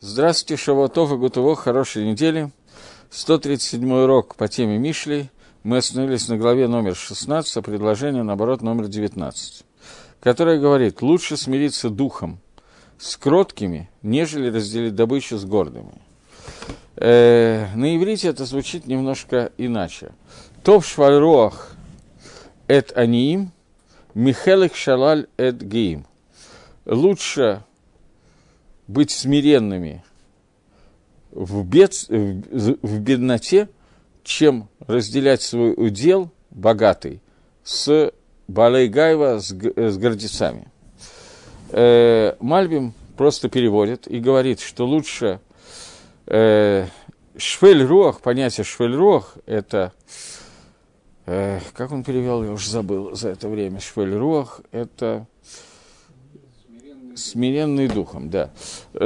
Здравствуйте, Шавуатов и Гутово, хорошей недели. 137 урок по теме Мишли. Мы остановились на главе номер 16, а предложение, наоборот, номер 19, которое говорит, лучше смириться духом с кроткими, нежели разделить добычу с гордыми. Э, на иврите это звучит немножко иначе. Топ швальроах эт аниим, михелек шалаль эт геим. Лучше быть смиренными в, бед, в бедноте, чем разделять свой удел богатый с Балайгаева, с, с гордецами. Э, Мальбим просто переводит и говорит, что лучше э, швель-руах, понятие швель-руах, это, э, как он перевел, я уже забыл за это время, швель-руах, это Смиренный духом, да.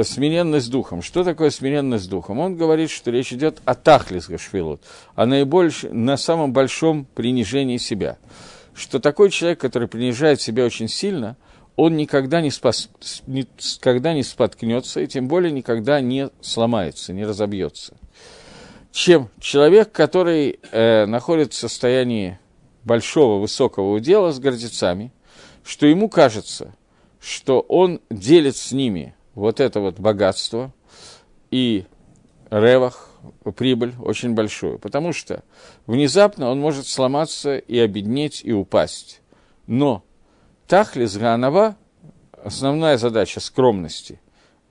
Смиренность духом. Что такое смиренность духом? Он говорит, что речь идет о тахлис гашвилут, о наибольш... на самом большом принижении себя. Что такой человек, который принижает себя очень сильно, он никогда не, спас... никогда не споткнется, и тем более никогда не сломается, не разобьется. Чем человек, который э, находится в состоянии большого, высокого удела с гордецами, что ему кажется – что он делит с ними вот это вот богатство и ревах, прибыль очень большую, потому что внезапно он может сломаться и обеднеть, и упасть. Но Тахлис Ганава, основная задача скромности,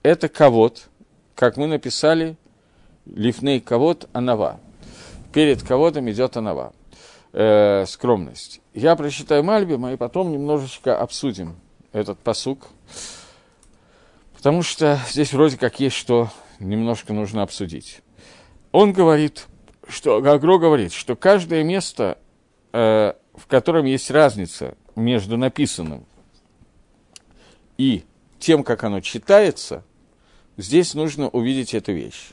это ковод, как мы написали, лифней ковод анава. Перед ководом идет анава, э, скромность. Я прочитаю Мальбима и потом немножечко обсудим этот посук, потому что здесь вроде как есть что немножко нужно обсудить. Он говорит, что Гагро говорит, что каждое место, э, в котором есть разница между написанным и тем, как оно читается, здесь нужно увидеть эту вещь.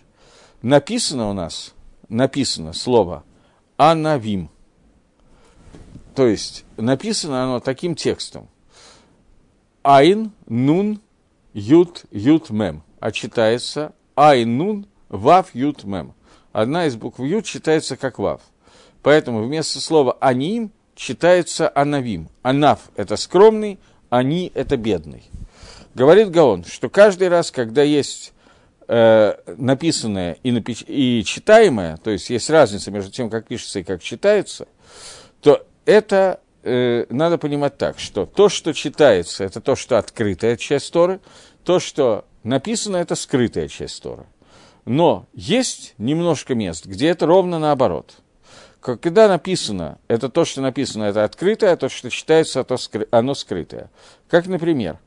Написано у нас, написано слово «анавим», то есть написано оно таким текстом – Айн, Нун, Ют, Ют, Мем. А читается Айн, Нун, Вав, Ют, Мем. Одна из букв Ют читается как Вав. Поэтому вместо слова Аним читается Анавим. Анав – это скромный, Они – это бедный. Говорит Гаон, что каждый раз, когда есть э, написанное и, напи- и читаемое, то есть есть разница между тем, как пишется и как читается, то это э, надо понимать так, что то, что читается, это то, что открытая часть Торы, то, что написано, это скрытая часть Торы. Но есть немножко мест, где это ровно наоборот. Когда написано, это то, что написано, это открытое, а то, что читается, это скры, оно скрытое. Как, например,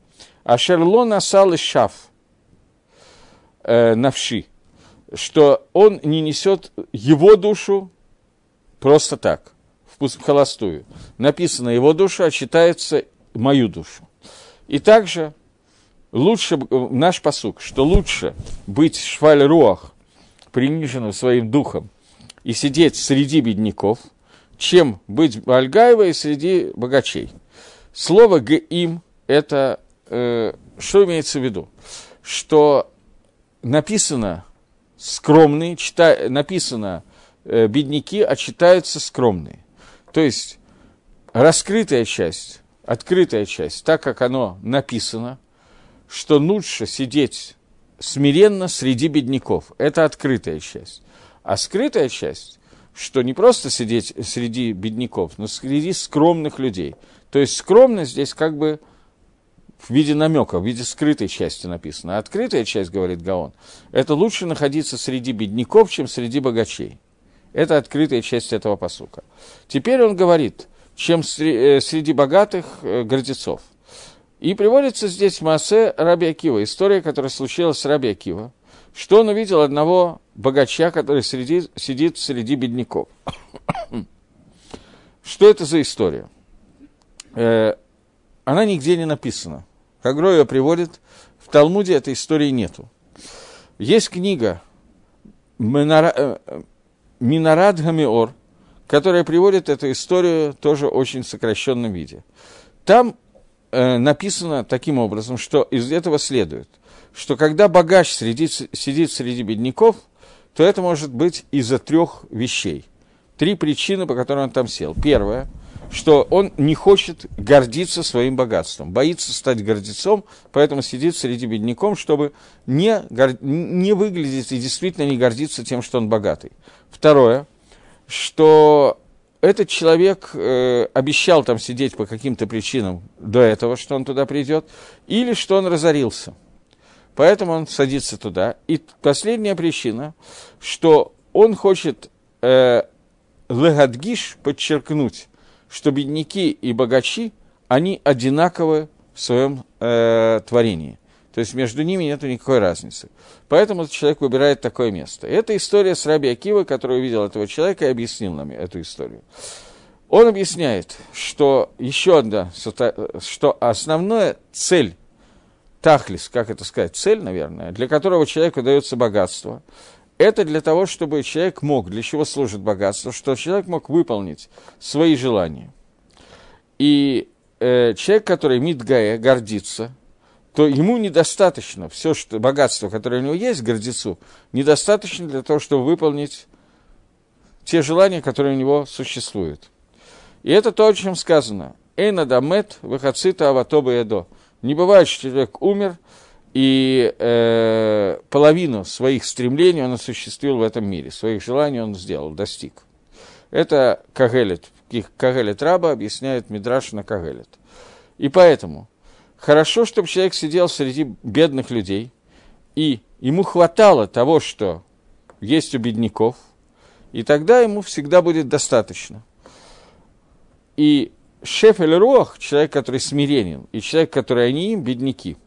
«Ашерло насал и шаф э, навши», что он не несет его душу просто так в холостую. Написано его душа, читается мою душу. И также лучше, наш посук, что лучше быть шваль-руах, приниженным своим духом, и сидеть среди бедняков, чем быть Альгаевой среди богачей. Слово «геим» – это э, что имеется в виду? Что написано скромный, чита, написано э, бедняки, а читаются скромные. То есть раскрытая часть, открытая часть, так как оно написано, что лучше сидеть смиренно среди бедняков. Это открытая часть. А скрытая часть, что не просто сидеть среди бедняков, но среди скромных людей. То есть скромность здесь как бы в виде намека, в виде скрытой части написано. А открытая часть, говорит Гаон, это лучше находиться среди бедняков, чем среди богачей. Это открытая часть этого посука. Теперь он говорит, чем э, среди богатых э, гордецов. И приводится здесь Маасе Раби Акива, история, которая случилась с Раби Акива, что он увидел одного богача, который среди, сидит среди бедняков. что это за история? Э, она нигде не написана. Хагро ее приводит, в Талмуде этой истории нету. Есть книга Минарад Гамиор, которая приводит эту историю тоже очень сокращенном виде. Там э, написано таким образом, что из этого следует, что когда богач среди, сидит среди бедняков, то это может быть из-за трех вещей. Три причины, по которым он там сел. Первое – что он не хочет гордиться своим богатством, боится стать гордецом, поэтому сидит среди бедняков, чтобы не, гор... не выглядеть и действительно не гордиться тем, что он богатый. Второе, что этот человек э, обещал там сидеть по каким-то причинам до этого, что он туда придет, или что он разорился. Поэтому он садится туда. И последняя причина, что он хочет э, легадгиш подчеркнуть, что бедняки и богачи, они одинаковы в своем э, творении. То есть между ними нет никакой разницы. Поэтому этот человек выбирает такое место. И это история с Раби Акивой, который увидел этого человека и объяснил нам эту историю. Он объясняет, что еще одна, что основная цель Тахлис, как это сказать, цель, наверное, для которого человеку дается богатство, это для того, чтобы человек мог, для чего служит богатство, чтобы человек мог выполнить свои желания. И э, человек, который Мидгая гордится, то ему недостаточно, все что, богатство, которое у него есть, гордецу, недостаточно для того, чтобы выполнить те желания, которые у него существуют. И это то, о чем сказано. Эйна дамет выхацита аватоба эдо. Не бывает, что человек умер, и э, половину своих стремлений он осуществил в этом мире, своих желаний он сделал, достиг. Это Кагелет, Кагелет Раба объясняет Мидраш на Кагелет. И поэтому хорошо, чтобы человек сидел среди бедных людей, и ему хватало того, что есть у бедняков, и тогда ему всегда будет достаточно. И шеф рох, человек, который смиренен, и человек, который они им, бедняки –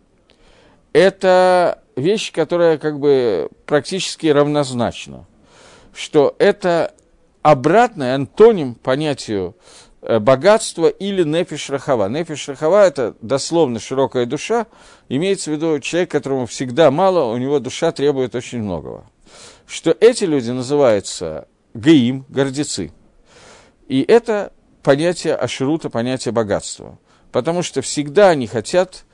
это вещь, которая как бы практически равнозначна, что это обратный антоним понятию э, богатства или нефиш рахава. Нефиш рахава – это дословно широкая душа, имеется в виду человек, которому всегда мало, у него душа требует очень многого. Что эти люди называются гаим, гордецы. И это понятие аширута, понятие богатства. Потому что всегда они хотят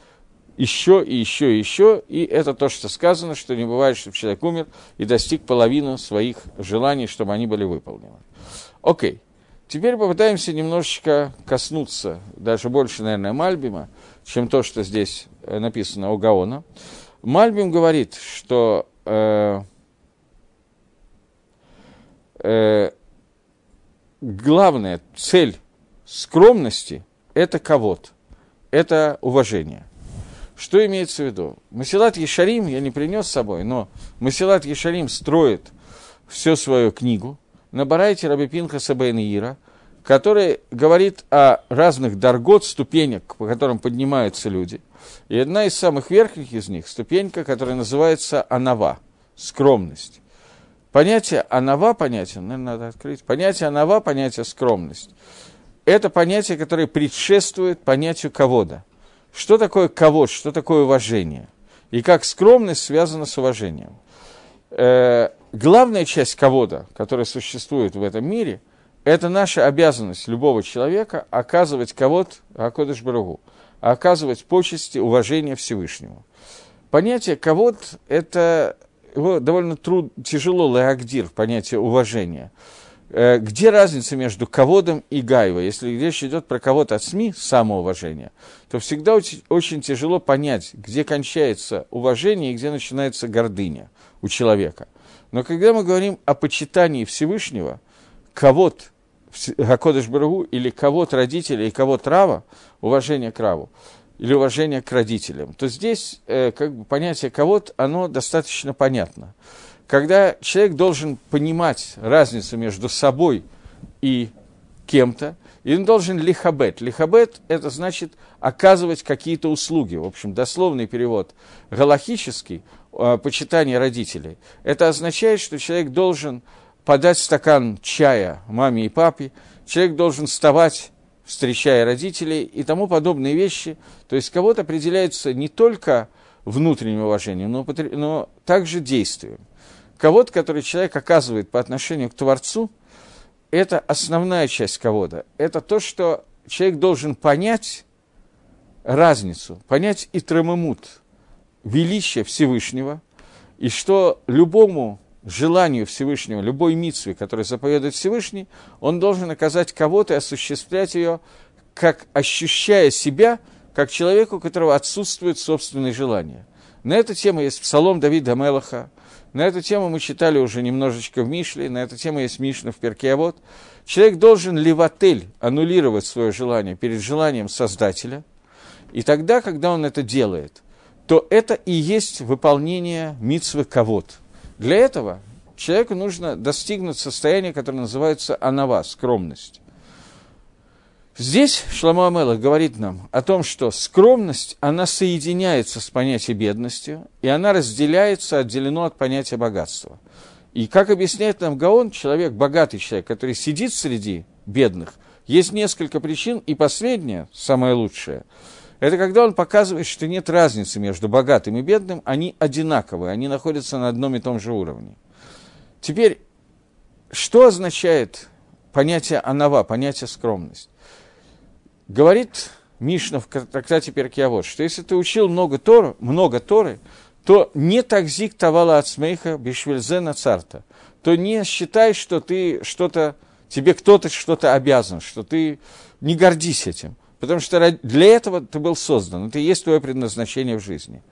еще и еще и еще, и это то, что сказано, что не бывает, чтобы человек умер и достиг половину своих желаний, чтобы они были выполнены. Окей, теперь попытаемся немножечко коснуться, даже больше, наверное, Мальбима, чем то, что здесь э, написано у Гаона. Мальбим говорит, что э, э, главная цель скромности – это кого-то, это уважение – что имеется в виду? Масилат Ешарим я не принес с собой, но Масилат Ешарим строит всю свою книгу на Барайте Раби Пинхаса Ира, который говорит о разных даргот, ступенях, по которым поднимаются люди. И одна из самых верхних из них – ступенька, которая называется анава, скромность. Понятие анава, понятие, наверное, надо открыть, понятие анава, понятие скромность. Это понятие, которое предшествует понятию кого-то. Что такое кого, что такое уважение? И как скромность связана с уважением. Э, главная часть кого-то, которая существует в этом мире, это наша обязанность любого человека оказывать кого-то, Акодыш Барагу, оказывать почести, уважение Всевышнему. Понятие кого-то – это его довольно труд, тяжело леагдир, понятие уважения. Э, где разница между ководом и гайвой? Если речь идет про кого-то от СМИ, самоуважение, то всегда очень, тяжело понять, где кончается уважение и где начинается гордыня у человека. Но когда мы говорим о почитании Всевышнего, кого-то, Гакодыш Барагу, или кого-то родителя и кого-то Рава, уважение к Раву, или уважение к родителям, то здесь э, как бы понятие кого-то, оно достаточно понятно когда человек должен понимать разницу между собой и кем-то, и он должен лихабет. Лихабет – это значит оказывать какие-то услуги. В общем, дословный перевод галахический, э, почитание родителей. Это означает, что человек должен подать стакан чая маме и папе, человек должен вставать, встречая родителей и тому подобные вещи. То есть кого-то определяется не только внутренним уважением, но, но также действием кого-то, который человек оказывает по отношению к Творцу, это основная часть кого-то. Это то, что человек должен понять разницу, понять и трамамут, величие Всевышнего, и что любому желанию Всевышнего, любой митсве, который заповедует Всевышний, он должен оказать кого-то и осуществлять ее, как ощущая себя, как человеку, у которого отсутствуют собственные желания. На эту тему есть псалом Давида Мелаха, на эту тему мы читали уже немножечко в Мишле, на эту тему есть Мишна в Перкеавод. Человек должен ливатель, аннулировать свое желание перед желанием Создателя, и тогда, когда он это делает, то это и есть выполнение митсвы кавод – для этого человеку нужно достигнуть состояния, которое называется анава, скромность. Здесь Шламу Амелах говорит нам о том, что скромность, она соединяется с понятием бедности, и она разделяется, отделено от понятия богатства. И как объясняет нам Гаон, человек, богатый человек, который сидит среди бедных, есть несколько причин, и последняя, самая лучшая – это когда он показывает, что нет разницы между богатым и бедным, они одинаковые, они находятся на одном и том же уровне. Теперь, что означает понятие анава, понятие скромность? Говорит Мишна в трактате Перкиавод, что если ты учил много Торы, много Торы, то не такзик тавала от смеха бишвельзена царта, то не считай, что ты что-то, тебе кто-то что-то обязан, что ты не гордись этим. Потому что для этого ты был создан, это и есть твое предназначение в жизни.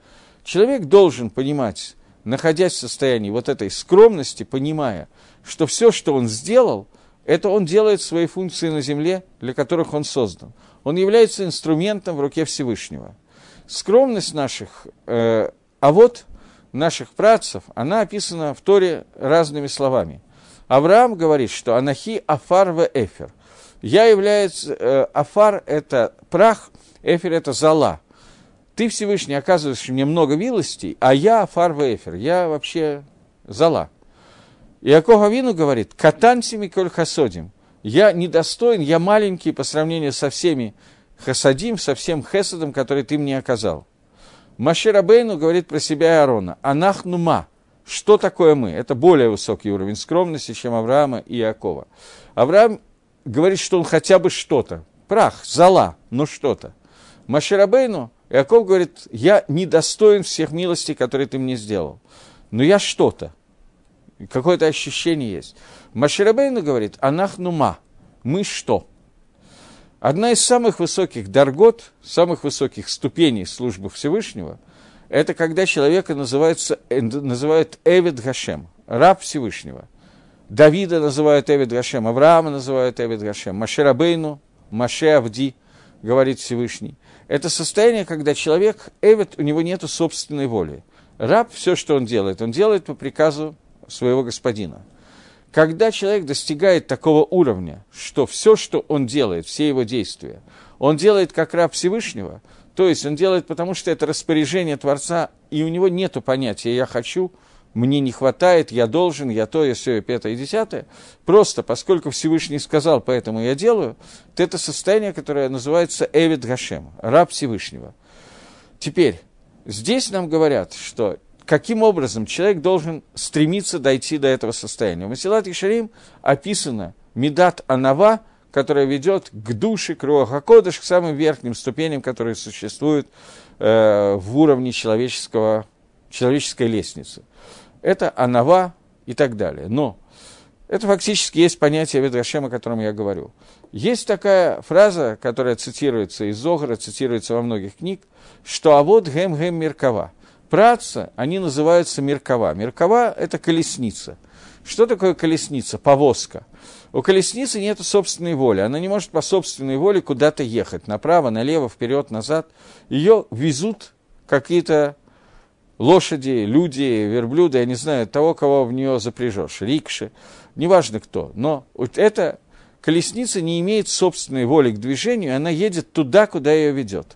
Человек должен понимать, находясь в состоянии вот этой скромности, понимая, что все, что он сделал, это он делает свои функции на земле, для которых он создан. Он является инструментом в руке Всевышнего. Скромность наших, э, а вот наших працев, она описана в Торе разными словами. Авраам говорит, что «Анахи афар ве эфер» – я являюсь, э, Афар – это прах, Эфир – это зала. Ты, Всевышний, оказываешь мне много милостей, а я Афар в Эфир, я вообще зала. Иаков Авину говорит, катан коль хасодим, я недостоин, я маленький по сравнению со всеми хасадим, со всем хесадом, который ты мне оказал. Машир Абейну говорит про себя и Аарона, анахнума, что такое мы? Это более высокий уровень скромности, чем Авраама и Иакова. Авраам говорит, что он хотя бы что-то. Прах, зала, но что-то. Маширабейну, Иаков говорит, я недостоин всех милостей, которые ты мне сделал. Но я что-то. Какое-то ощущение есть. Маширабейну говорит, анахнума, мы что? Одна из самых высоких даргот, самых высоких ступеней службы Всевышнего, это когда человека называется, называют Эвид Гашем, раб Всевышнего – Давида называют Эвид Гашем, Авраама называют Эвид Гашем, Машерабейну, Маше Авди, говорит Всевышний. Это состояние, когда человек, Эвид, у него нет собственной воли. Раб, все, что он делает, он делает по приказу своего господина. Когда человек достигает такого уровня, что все, что он делает, все его действия, он делает как раб Всевышнего, то есть он делает потому, что это распоряжение Творца, и у него нет понятия «я хочу», мне не хватает, я должен, я то, я все, пятое, десятое. Просто поскольку Всевышний сказал, поэтому я делаю, то это состояние, которое называется Эвид Гашем, раб Всевышнего. Теперь, здесь нам говорят, что каким образом человек должен стремиться дойти до этого состояния. В Масилат Ишарим описано Медат Анава, которая ведет к душе, к Руахакодыш, к самым верхним ступеням, которые существуют э, в уровне человеческого, человеческой лестницы это анава и так далее. Но это фактически есть понятие Ведрашем, о котором я говорю. Есть такая фраза, которая цитируется из Зогара, цитируется во многих книг, что «а вот гэм гэм меркава». Праца, они называются меркава. Меркава – это колесница. Что такое колесница? Повозка. У колесницы нет собственной воли. Она не может по собственной воле куда-то ехать. Направо, налево, вперед, назад. Ее везут какие-то лошади, люди, верблюды, я не знаю, того, кого в нее запряжешь, рикши, неважно кто. Но вот эта колесница не имеет собственной воли к движению, она едет туда, куда ее ведет.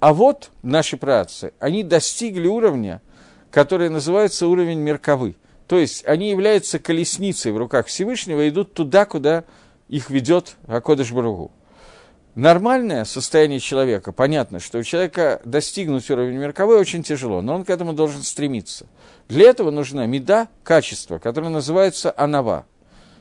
А вот наши працы, они достигли уровня, который называется уровень мерковы. То есть они являются колесницей в руках Всевышнего и идут туда, куда их ведет Акодыш Баругу нормальное состояние человека, понятно, что у человека достигнуть уровня мирковой очень тяжело, но он к этому должен стремиться. Для этого нужна меда, качество, которое называется анава.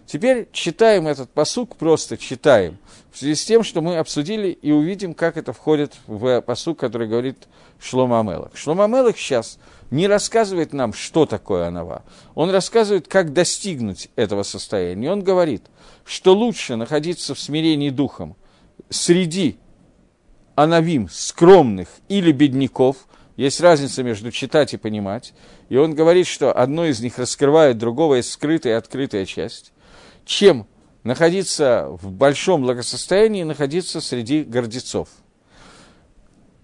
Теперь читаем этот посук, просто читаем, в связи с тем, что мы обсудили и увидим, как это входит в посук, который говорит Шлома Амелах. Шлома Амелах сейчас не рассказывает нам, что такое анава. Он рассказывает, как достигнуть этого состояния. Он говорит, что лучше находиться в смирении духом среди анавим, скромных или бедняков. Есть разница между читать и понимать. И он говорит, что одно из них раскрывает другого, есть скрытая и открытая часть. Чем находиться в большом благосостоянии находиться среди гордецов.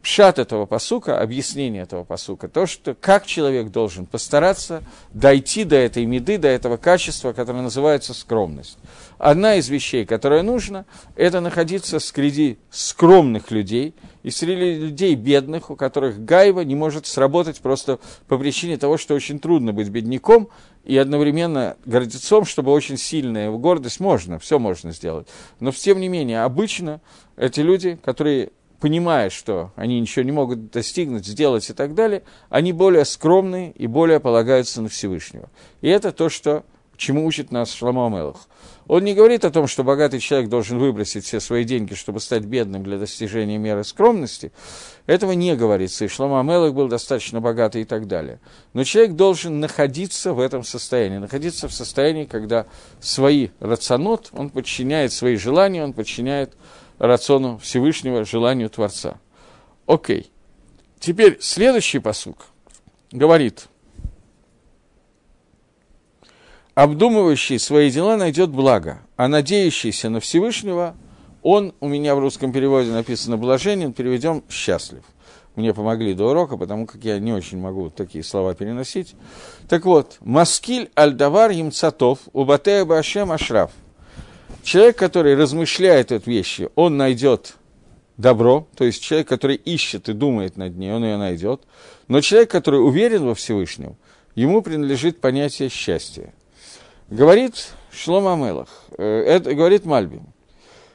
Пшат этого посука, объяснение этого посука, то, что как человек должен постараться дойти до этой меды, до этого качества, которое называется скромность. Одна из вещей, которая нужна, это находиться среди скромных людей и среди людей бедных, у которых гайва не может сработать просто по причине того, что очень трудно быть бедняком, и одновременно гордецом, чтобы очень сильная гордость можно, все можно сделать. Но тем не менее, обычно эти люди, которые понимая, что они ничего не могут достигнуть, сделать и так далее, они более скромные и более полагаются на Всевышнего. И это то, что, чему учит нас Шламо Амелах. Он не говорит о том, что богатый человек должен выбросить все свои деньги, чтобы стать бедным для достижения меры скромности. Этого не говорится, и Шлома Амелах был достаточно богатый и так далее. Но человек должен находиться в этом состоянии, находиться в состоянии, когда свои рационот, он подчиняет свои желания, он подчиняет рациону Всевышнего, желанию Творца. Окей. Теперь следующий посук говорит, обдумывающий свои дела найдет благо, а надеющийся на Всевышнего, он, у меня в русском переводе написано блаженен, переведем счастлив. Мне помогли до урока, потому как я не очень могу такие слова переносить. Так вот, Маскиль Альдавар Емцатов, Убатея Башем Ашраф. Человек, который размышляет эти вещи, он найдет добро, то есть человек, который ищет и думает над ней, он ее найдет. Но человек, который уверен во Всевышнем, ему принадлежит понятие счастья. Говорит Шлом Амелах, э, это говорит Мальбим,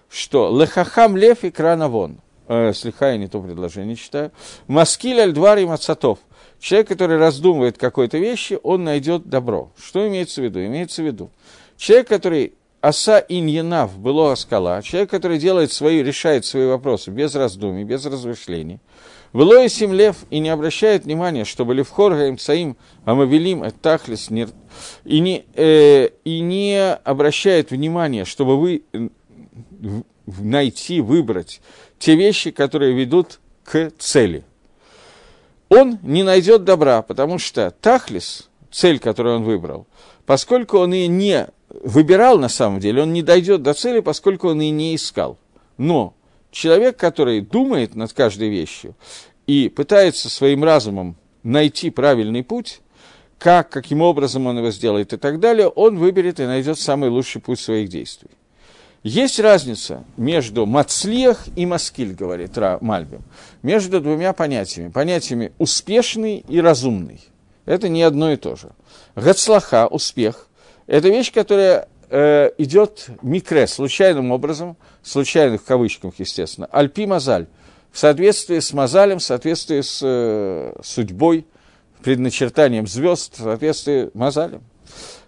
что лехахам лев и кранавон, э, слегка я не то предложение читаю, маскиль альдвар и мацатов. Человек, который раздумывает какой-то вещи, он найдет добро. Что имеется в виду? Имеется в виду, человек, который Аса иньянав было скала, человек, который делает свои, решает свои вопросы без раздумий, без размышлений. Было и лев и не обращает внимания, чтобы левхор гаим цаим амавелим этахлис и не, э, и не обращает внимания, чтобы вы найти, выбрать те вещи, которые ведут к цели. Он не найдет добра, потому что тахлис, цель, которую он выбрал, поскольку он и не выбирал на самом деле, он не дойдет до цели, поскольку он и не искал. Но человек, который думает над каждой вещью и пытается своим разумом найти правильный путь, как, каким образом он его сделает и так далее, он выберет и найдет самый лучший путь своих действий. Есть разница между мацлиях и маскиль, говорит Ра Мальбим, между двумя понятиями. Понятиями успешный и разумный. Это не одно и то же. Гацлаха, успех, это вещь, которая э, идет микре, случайным образом, случайных в кавычках, естественно, альпи мазаль, в соответствии с мазалем, в соответствии с э, судьбой, предначертанием звезд, в соответствии с мазалем.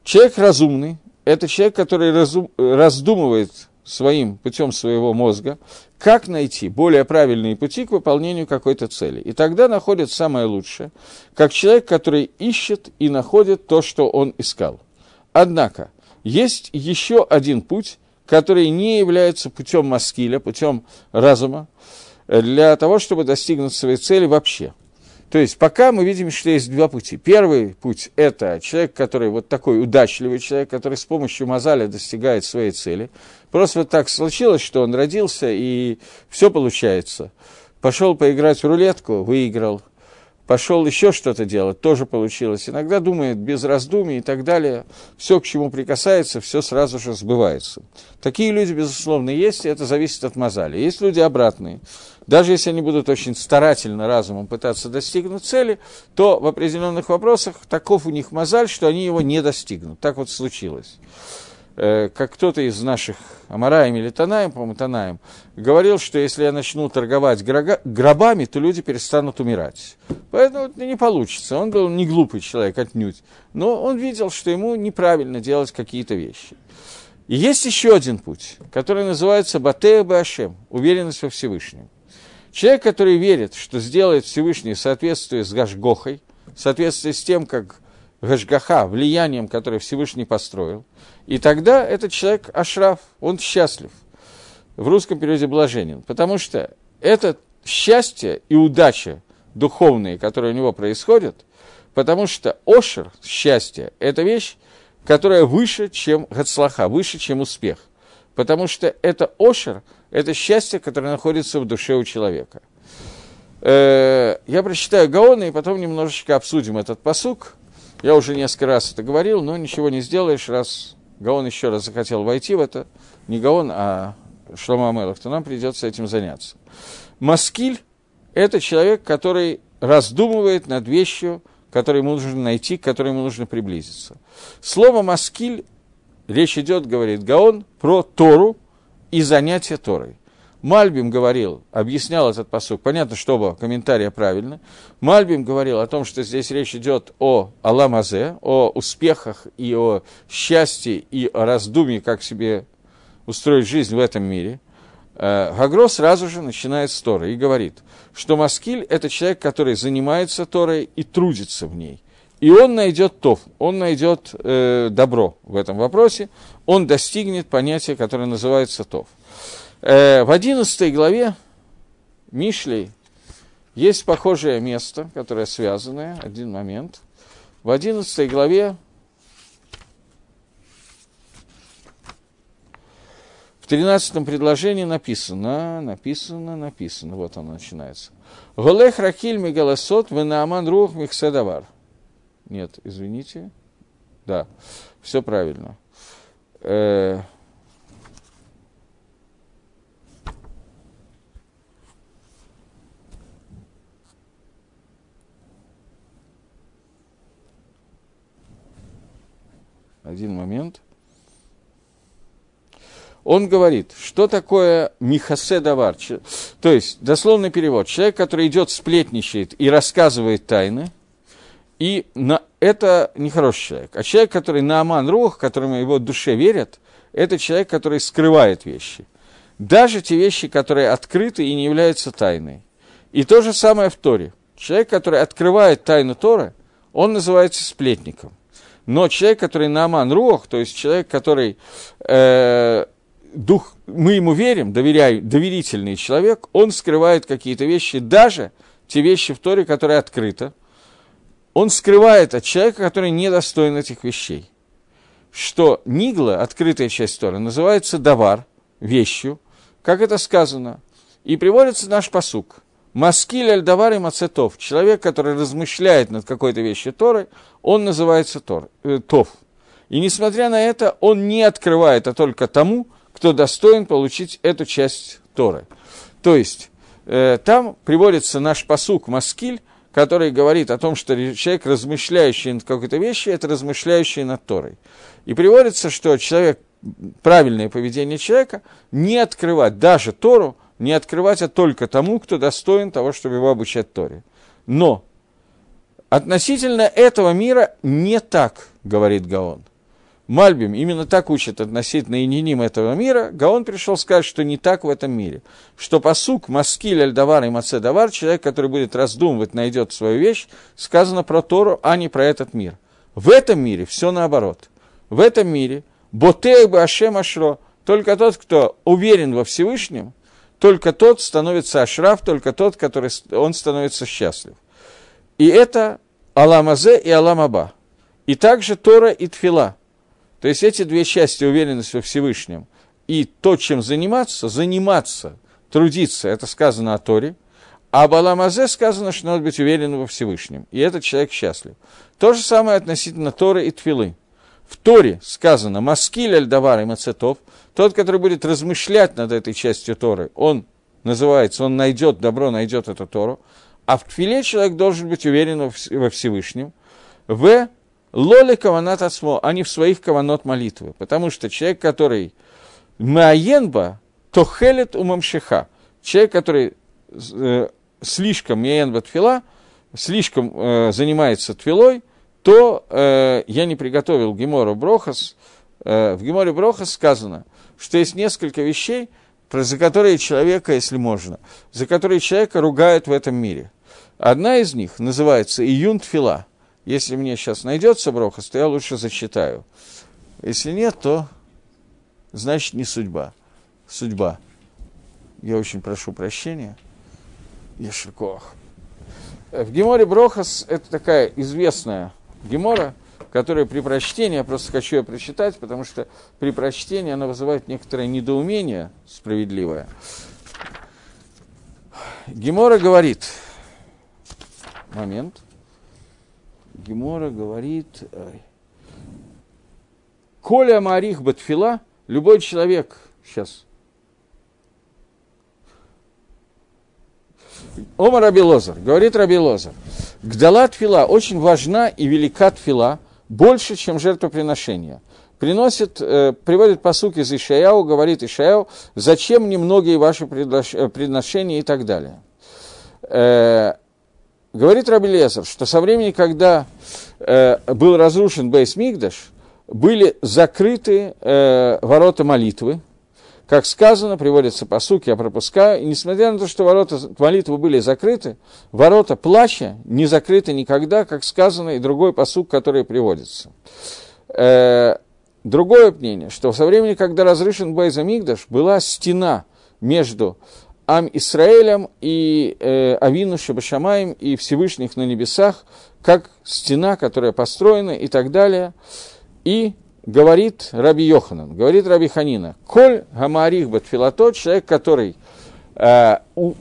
Человек разумный – это человек, который разум, раздумывает своим путем своего мозга, как найти более правильные пути к выполнению какой-то цели. И тогда находит самое лучшее, как человек, который ищет и находит то, что он искал. Однако, есть еще один путь, который не является путем маскиля, путем разума, для того, чтобы достигнуть своей цели вообще. То есть пока мы видим, что есть два пути. Первый путь – это человек, который вот такой удачливый человек, который с помощью мозаля достигает своей цели. Просто вот так случилось, что он родился, и все получается. Пошел поиграть в рулетку, выиграл – пошел еще что-то делать, тоже получилось. Иногда думает без раздумий и так далее. Все, к чему прикасается, все сразу же сбывается. Такие люди, безусловно, есть, и это зависит от мозали. Есть люди обратные. Даже если они будут очень старательно разумом пытаться достигнуть цели, то в определенных вопросах таков у них мозаль, что они его не достигнут. Так вот случилось. Э, как кто-то из наших Амараем или Танаем, по-моему, Танаем, говорил, что если я начну торговать гробами, то люди перестанут умирать. Поэтому это не получится. Он был не глупый человек отнюдь, но он видел, что ему неправильно делать какие-то вещи. И есть еще один путь, который называется Батея Башем, уверенность во Всевышнем. Человек, который верит, что сделает Всевышний в соответствии с Гашгохой, в соответствии с тем, как Гашгаха, влиянием, которое Всевышний построил, и тогда этот человек ашраф, он счастлив. В русском переводе блаженен, потому что это счастье и удача духовные, которые у него происходят, потому что ошер, счастье, это вещь, которая выше, чем гацлаха, выше, чем успех. Потому что это ошер, это счастье, которое находится в душе у человека. Э, я прочитаю Гаона, и потом немножечко обсудим этот посук. Я уже несколько раз это говорил, но ничего не сделаешь, раз Гаон еще раз захотел войти в это. Не Гаон, а Шлома Амелах, то нам придется этим заняться. Маскиль – это человек, который раздумывает над вещью, которую ему нужно найти, к которой ему нужно приблизиться. Слово «маскиль» речь идет, говорит Гаон, про Тору и занятие Торой. Мальбим говорил, объяснял этот посук, понятно, что оба комментария правильно. Мальбим говорил о том, что здесь речь идет о Аламазе, о успехах и о счастье и о раздумье, как себе устроить жизнь в этом мире. Э, Гагро сразу же начинает с Торы и говорит, что Маскиль – это человек, который занимается Торой и трудится в ней. И он найдет тов, он найдет э, добро в этом вопросе, он достигнет понятия, которое называется тов. Э, в 11 главе Мишлей есть похожее место, которое связанное, один момент. В 11 главе в 13 предложении написано, написано, написано, вот оно начинается. Голех ракиль мегаласот венааман рух михседавар. Нет, извините. Да, все правильно. Э, Один момент. Он говорит, что такое михасе давар, то есть дословный перевод, человек, который идет, сплетничает и рассказывает тайны, и на, это нехороший человек. А человек, который на Аман Рух, которому его душе верят, это человек, который скрывает вещи. Даже те вещи, которые открыты и не являются тайной. И то же самое в Торе. Человек, который открывает тайну Торы, он называется сплетником. Но человек, который на Аман Рух, то есть человек, который э, дух, мы ему верим, доверяй, доверительный человек, он скрывает какие-то вещи, даже те вещи в Торе, которые открыты, он скрывает от человека, который недостоин этих вещей. Что Нигла, открытая часть Торы, называется давар, вещью, как это сказано. И приводится наш посук – Маскиль аль-давар и мацетов. Человек, который размышляет над какой-то вещью Торы, он называется Тор, э, Тов. И несмотря на это, он не открывает, а только тому, кто достоин получить эту часть Торы. То есть, э, там приводится наш посук Маскиль, который говорит о том, что человек, размышляющий над какой-то вещью, это размышляющий над Торой. И приводится, что человек, правильное поведение человека, не открывать даже Тору, не открывать, а только тому, кто достоин того, чтобы его обучать Торе. Но относительно этого мира не так, говорит Гаон. Мальбим именно так учит относительно ининим этого мира. Гаон пришел сказать, что не так в этом мире. Что посук, маскиль, альдавар и мацедавар, человек, который будет раздумывать, найдет свою вещь, сказано про Тору, а не про этот мир. В этом мире все наоборот. В этом мире ботех бы ашем ашро, только тот, кто уверен во Всевышнем, только тот становится ашраф, только тот, который он становится счастлив. И это Аламазе и Аламаба. И также Тора и Тфила. То есть эти две части уверенности во Всевышнем и то, чем заниматься, заниматься, трудиться, это сказано о Торе, а об Аламазе сказано, что надо быть уверенным во Всевышнем. И этот человек счастлив. То же самое относительно Торы и Тфилы. В Торе сказано «Маскиль аль-давар и мацетов», тот, который будет размышлять над этой частью Торы, он называется, он найдет добро, найдет эту Тору. А в Тфиле человек должен быть уверен во Всевышнем. В лоле каванат асмо, а не в своих каванот молитвы. Потому что человек, который маенба, то хелет умамшиха. Человек, который э, слишком маенба тфила, слишком э, занимается твилой, то э, я не приготовил Гемора Брохас, э, в Геморе Броха сказано, что есть несколько вещей, за которые человека, если можно, за которые человека ругают в этом мире. Одна из них называется «Июн Тфила». Если мне сейчас найдется Брохас, то я лучше зачитаю. Если нет, то значит не судьба. Судьба. Я очень прошу прощения. Ешеркох. В Геморе Брохас это такая известная Гемора, которая при прочтении, я просто хочу ее прочитать, потому что при прочтении она вызывает некоторое недоумение справедливое. Гемора говорит, момент, Гемора говорит, Коля Марих Батфила, любой человек, сейчас, Ома Раби Лозар, говорит Раби Лозар, Гдала Тфила очень важна и велика Тфила, больше, чем жертвоприношение. Приносит, э, приводит посук из Ишаяу, говорит Ишаяу, зачем немногие ваши э, приношения и так далее. Э, говорит Раби Лезер, что со времени, когда э, был разрушен Бейс Мигдаш, были закрыты э, ворота молитвы, как сказано, приводится по суке, я пропускаю, и несмотря на то, что ворота молитвы были закрыты, ворота плача не закрыты никогда, как сказано, и другой посук, который приводится. Э, другое мнение, что со времени, когда разрушен Бейза Мигдаш, была стена между Ам Исраэлем и э, Авину Шабашамаем и Всевышних на небесах, как стена, которая построена и так далее. И говорит Раби Йоханан, говорит Раби Ханина, «Коль гамарих батфила» тот человек, который э, у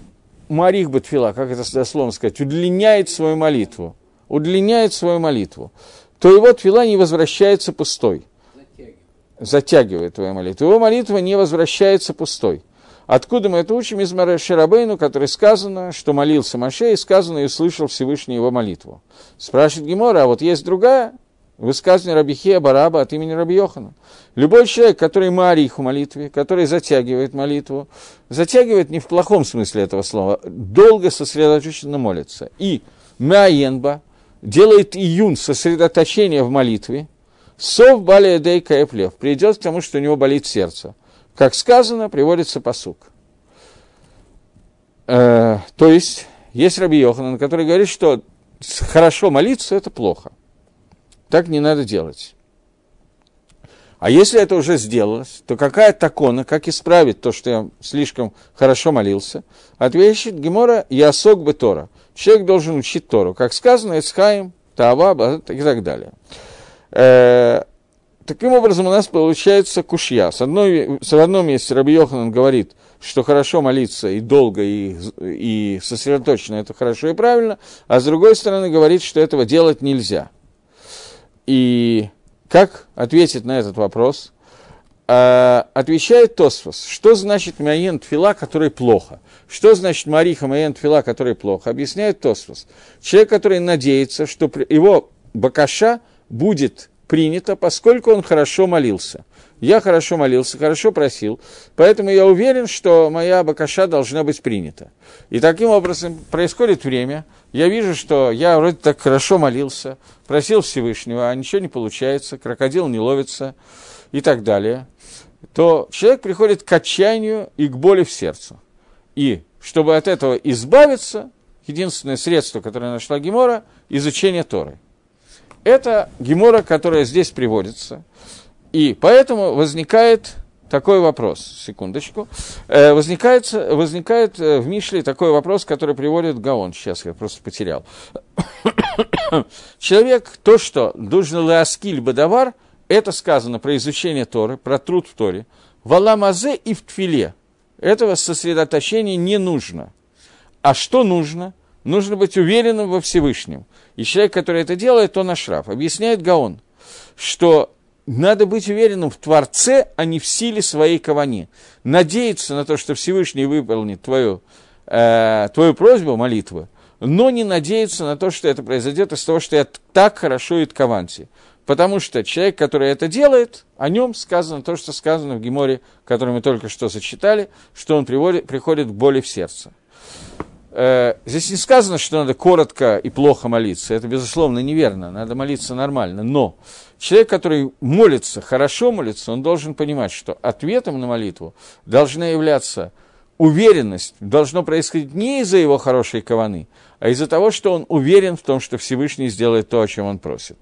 Марих Батфила, как это дословно сказать, удлиняет свою молитву, удлиняет свою молитву, то его твила не возвращается пустой. Затягивает. Затягивает твою молитву. Его молитва не возвращается пустой. Откуда мы это учим? Из Марэши Рабейну, который сказано, что молился Маше, и сказано, и услышал Всевышний его молитву. Спрашивает Гемора, а вот есть другая Высказывание Рабихия Бараба от имени Раби Йохана. Любой человек, который марих в молитве, который затягивает молитву, затягивает не в плохом смысле этого слова, долго сосредоточенно молится. И мяенба делает июн сосредоточение в молитве, сов балия дейка эплев, придет к тому, что у него болит сердце. Как сказано, приводится посук. Э, то есть, есть Раби Йоханан, который говорит, что хорошо молиться – это плохо. Так не надо делать. А если это уже сделалось, то какая такона, как исправить то, что я слишком хорошо молился? Отвечает Гемора Ясок бы Тора. Человек должен учить Тору. Как сказано, Эсхаим, Таава и так далее. Э, таким образом, у нас получается кушья. С одной, в одном месте Раби Йоханан говорит, что хорошо молиться и долго, и, и сосредоточенно, это хорошо и правильно, а с другой стороны говорит, что этого делать нельзя – и как ответить на этот вопрос? А, отвечает Тосфос, что значит Майен Тфила, который плохо? Что значит Мариха Майен Тфила, который плохо? Объясняет Тосфос. Человек, который надеется, что его бакаша будет принято, поскольку он хорошо молился. Я хорошо молился, хорошо просил, поэтому я уверен, что моя бакаша должна быть принята. И таким образом происходит время, я вижу, что я вроде так хорошо молился, просил Всевышнего, а ничего не получается, крокодил не ловится и так далее, то человек приходит к отчаянию и к боли в сердце. И чтобы от этого избавиться, единственное средство, которое нашла Гемора, изучение Торы. Это Гемора, которая здесь приводится. И поэтому возникает такой вопрос, секундочку. Э, возникает, возникает э, в Мишле такой вопрос, который приводит Гаон. Сейчас я просто потерял. Человек, то, что должен ласкиль бадавар, это сказано про изучение Торы, про труд в Торе. В Аламазе и в Тфиле. Этого сосредоточения не нужно. А что нужно? Нужно быть уверенным во Всевышнем. И человек, который это делает, он ашраф. Объясняет Гаон, что надо быть уверенным в Творце, а не в силе своей кавани. Надеяться на то, что Всевышний выполнит твою, э, твою просьбу, молитву, но не надеяться на то, что это произойдет из того, что я так хорошо и ткаванти. Потому что человек, который это делает, о нем сказано то, что сказано в Геморе, который мы только что зачитали, что он приводит, приходит к боли в сердце. Э, здесь не сказано, что надо коротко и плохо молиться. Это, безусловно, неверно. Надо молиться нормально. Но человек, который молится, хорошо молится, он должен понимать, что ответом на молитву должна являться уверенность, должно происходить не из-за его хорошей каваны, а из-за того, что он уверен в том, что Всевышний сделает то, о чем он просит.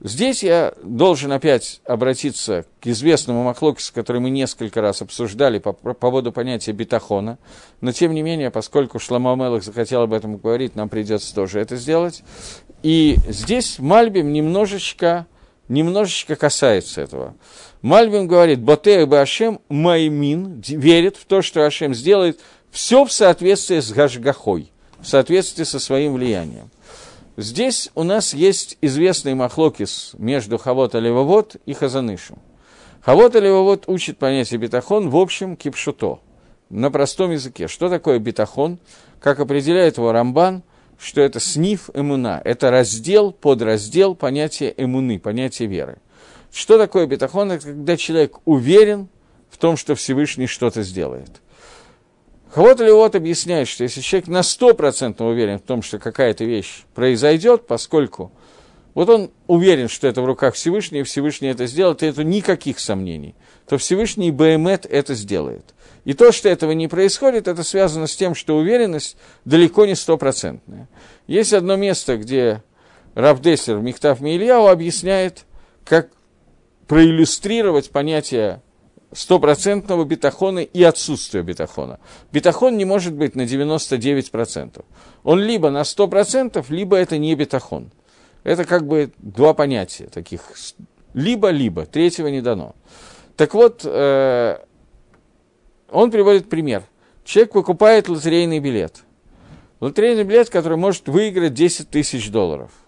Здесь я должен опять обратиться к известному Махлокису, который мы несколько раз обсуждали по, по поводу понятия бетахона. Но, тем не менее, поскольку Шламо Мелах захотел об этом говорить, нам придется тоже это сделать. И здесь Мальбим немножечко, немножечко касается этого. Мальбим говорит, Ботея бы Ашем Маймин, верит в то, что Ашем сделает все в соответствии с Гашгахой, в соответствии со своим влиянием. Здесь у нас есть известный махлокис между Хавот Левовод и Хазанышем. Хавот Левовод учит понятие бетахон в общем кипшуто, на простом языке. Что такое бетахон? Как определяет его Рамбан, что это сниф эмуна, это раздел, подраздел понятия эмуны, понятия веры. Что такое бетахон? Это когда человек уверен в том, что Всевышний что-то сделает – Хавот Левот объясняет, что если человек на 100% уверен в том, что какая-то вещь произойдет, поскольку вот он уверен, что это в руках Всевышнего, и Всевышний это сделает, и это никаких сомнений, то Всевышний Баэмет это сделает. И то, что этого не происходит, это связано с тем, что уверенность далеко не стопроцентная. Есть одно место, где Равдессер Михтав Мильяу объясняет, как проиллюстрировать понятие стопроцентного бетахона и отсутствия бетахона. Бетахон не может быть на 99%. Он либо на 100%, либо это не бетахон. Это как бы два понятия таких. Либо-либо, третьего не дано. Так вот, э, он приводит пример. Человек покупает лотерейный билет. Лотерейный билет, который может выиграть 10 тысяч долларов –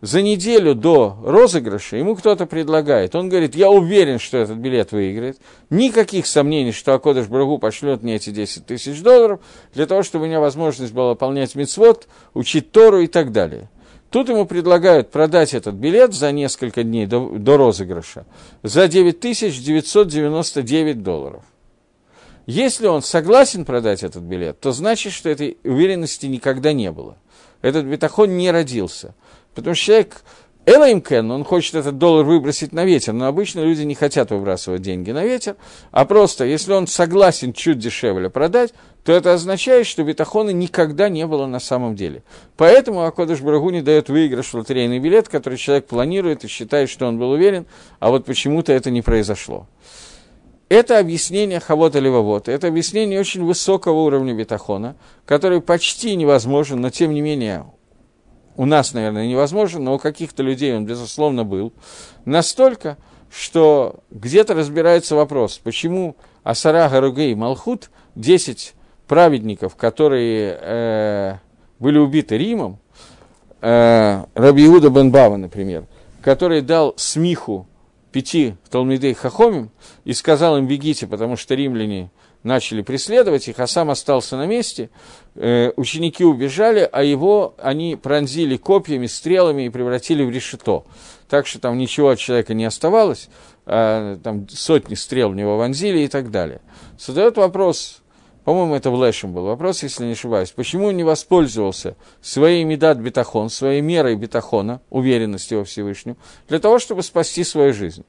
за неделю до розыгрыша ему кто-то предлагает. Он говорит, я уверен, что этот билет выиграет. Никаких сомнений, что Акодыш Брагу пошлет мне эти 10 тысяч долларов, для того, чтобы у меня возможность была выполнять мицвод, учить Тору и так далее. Тут ему предлагают продать этот билет за несколько дней до, до розыгрыша за 9999 долларов. Если он согласен продать этот билет, то значит, что этой уверенности никогда не было. Этот бетахон не родился. Потому что человек, Элаим Кен, он хочет этот доллар выбросить на ветер, но обычно люди не хотят выбрасывать деньги на ветер, а просто, если он согласен чуть дешевле продать, то это означает, что бетахона никогда не было на самом деле. Поэтому Акодыш Брагу не дает выигрыш в лотерейный билет, который человек планирует и считает, что он был уверен, а вот почему-то это не произошло. Это объяснение Хавота Левовод, это объяснение очень высокого уровня бетахона, который почти невозможен, но тем не менее у нас, наверное, невозможен, но у каких-то людей он, безусловно, был, настолько, что где-то разбирается вопрос, почему Асара Гаругей Малхут, 10 праведников, которые э, были убиты Римом, э, Раби Иуда бен Бава, например, который дал смиху пяти Талмидей Хахомим и сказал им «бегите, потому что римляне начали преследовать их, а сам остался на месте. Э, ученики убежали, а его они пронзили копьями, стрелами и превратили в решето. Так что там ничего от человека не оставалось, а, там сотни стрел в него вонзили и так далее. Задает вопрос, по-моему, это в Лешем был вопрос, если не ошибаюсь, почему он не воспользовался своей медат бетахон, своей мерой бетахона, уверенности во Всевышнем, для того, чтобы спасти свою жизнь.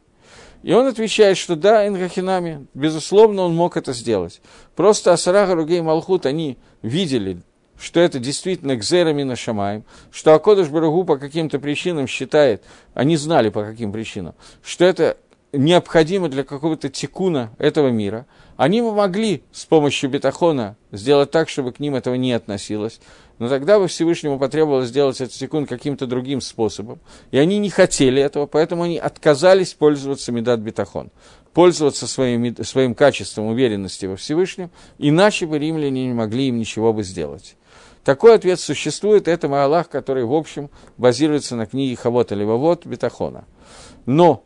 И он отвечает, что да, Ингахинами, безусловно, он мог это сделать. Просто Асарага Ругей Малхут, они видели, что это действительно кзерами на Шамаем, что Акодыш Барагу по каким-то причинам считает, они знали по каким причинам, что это необходимо для какого-то текуна этого мира, они бы могли с помощью бетахона сделать так, чтобы к ним этого не относилось, но тогда бы Всевышнему потребовалось сделать этот секунд каким-то другим способом. И они не хотели этого, поэтому они отказались пользоваться Медат Бетахон, пользоваться своим, своим качеством уверенности во Всевышнем, иначе бы римляне не могли им ничего бы сделать. Такой ответ существует, это Аллах, который, в общем, базируется на книге Хавот или Вавот Бетахона. Но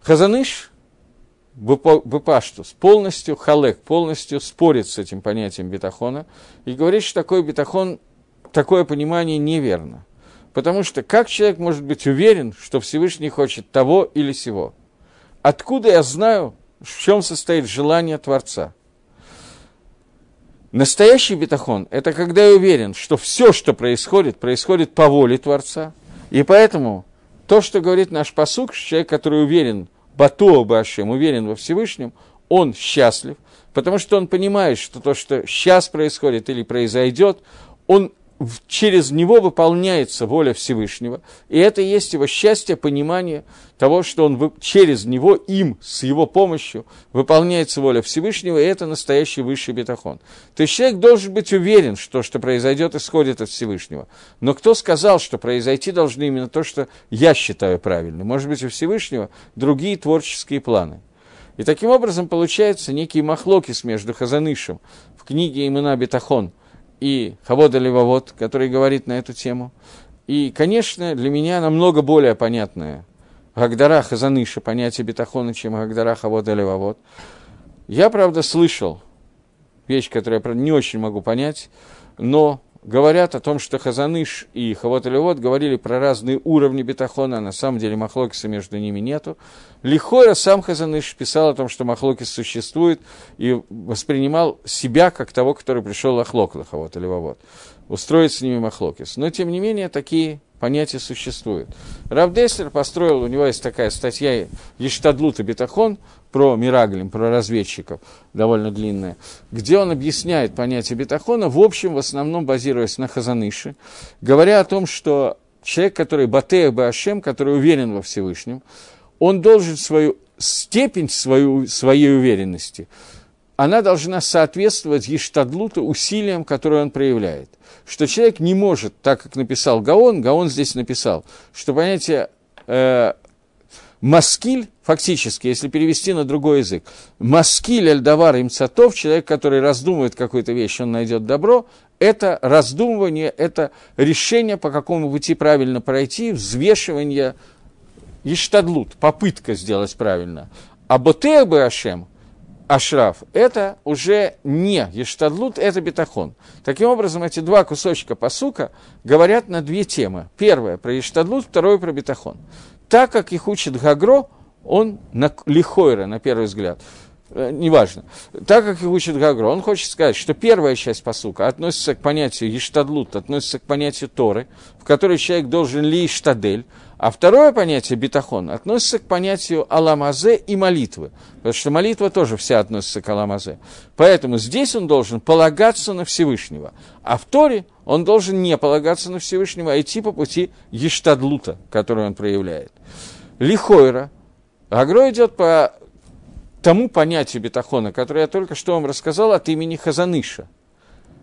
Хазаныш Бепаштус полностью, халек полностью спорит с этим понятием бетахона и говорит, что такой бетахон, такое понимание неверно. Потому что как человек может быть уверен, что Всевышний хочет того или сего? Откуда я знаю, в чем состоит желание Творца? Настоящий бетахон – это когда я уверен, что все, что происходит, происходит по воле Творца. И поэтому то, что говорит наш посук, человек, который уверен, Батуа Башем, уверен во Всевышнем, он счастлив, потому что он понимает, что то, что сейчас происходит или произойдет, он через него выполняется воля Всевышнего, и это есть его счастье, понимание того, что он через него, им, с его помощью, выполняется воля Всевышнего, и это настоящий высший бетахон. То есть человек должен быть уверен, что то, что произойдет, исходит от Всевышнего. Но кто сказал, что произойти должны именно то, что я считаю правильным? Может быть, у Всевышнего другие творческие планы. И таким образом получается некий махлокис между Хазанышем в книге Имена Бетахон – и Хавода Левовод, который говорит на эту тему. И, конечно, для меня намного более понятное Гагдара Хазаныша, понятие бетахона, чем Гагдара Хавода Левовод. Я, правда, слышал вещь, которую я, правда, не очень могу понять, но говорят о том, что Хазаныш и Хавот Левот говорили про разные уровни бетахона, а на самом деле махлокиса между ними нету. Лихора сам Хазаныш писал о том, что махлокис существует, и воспринимал себя как того, который пришел Ахлок Хавот Левот, устроить с ними махлокис. Но, тем не менее, такие понятие существует. Рав Деслер построил, у него есть такая статья Ештадлут и Бетахон про Мираглим, про разведчиков, довольно длинная, где он объясняет понятие бетахона, в общем, в основном базируясь на Хазаныше, говоря о том, что человек, который Батея Башем, который уверен во Всевышнем, он должен свою степень свою, своей уверенности – она должна соответствовать Ештадлуту усилиям, которые он проявляет. Что человек не может, так как написал Гаон, Гаон здесь написал, что понятие э, маскиль, фактически, если перевести на другой язык, маскиль эльдавар имцатов, человек, который раздумывает какую-то вещь, он найдет добро, это раздумывание, это решение, по какому пути правильно пройти, взвешивание, иштадлут, попытка сделать правильно. А ботея бы Ашем – ашраф, это уже не ештадлут, это бетахон. Таким образом, эти два кусочка посука говорят на две темы. Первое про ештадлут, второе про бетахон. Так как их учит Гагро, он на лихойра, на первый взгляд, э, неважно. Так как их учит Гагро, он хочет сказать, что первая часть посука относится к понятию ештадлут, относится к понятию Торы, в которой человек должен ли штадель, а второе понятие битахон относится к понятию аламазе и молитвы, потому что молитва тоже вся относится к аламазе. Поэтому здесь он должен полагаться на Всевышнего, а в Торе он должен не полагаться на Всевышнего, а идти по пути ештадлута, который он проявляет. Лихойра, Агро идет по тому понятию бетахона, которое я только что вам рассказал от имени Хазаныша –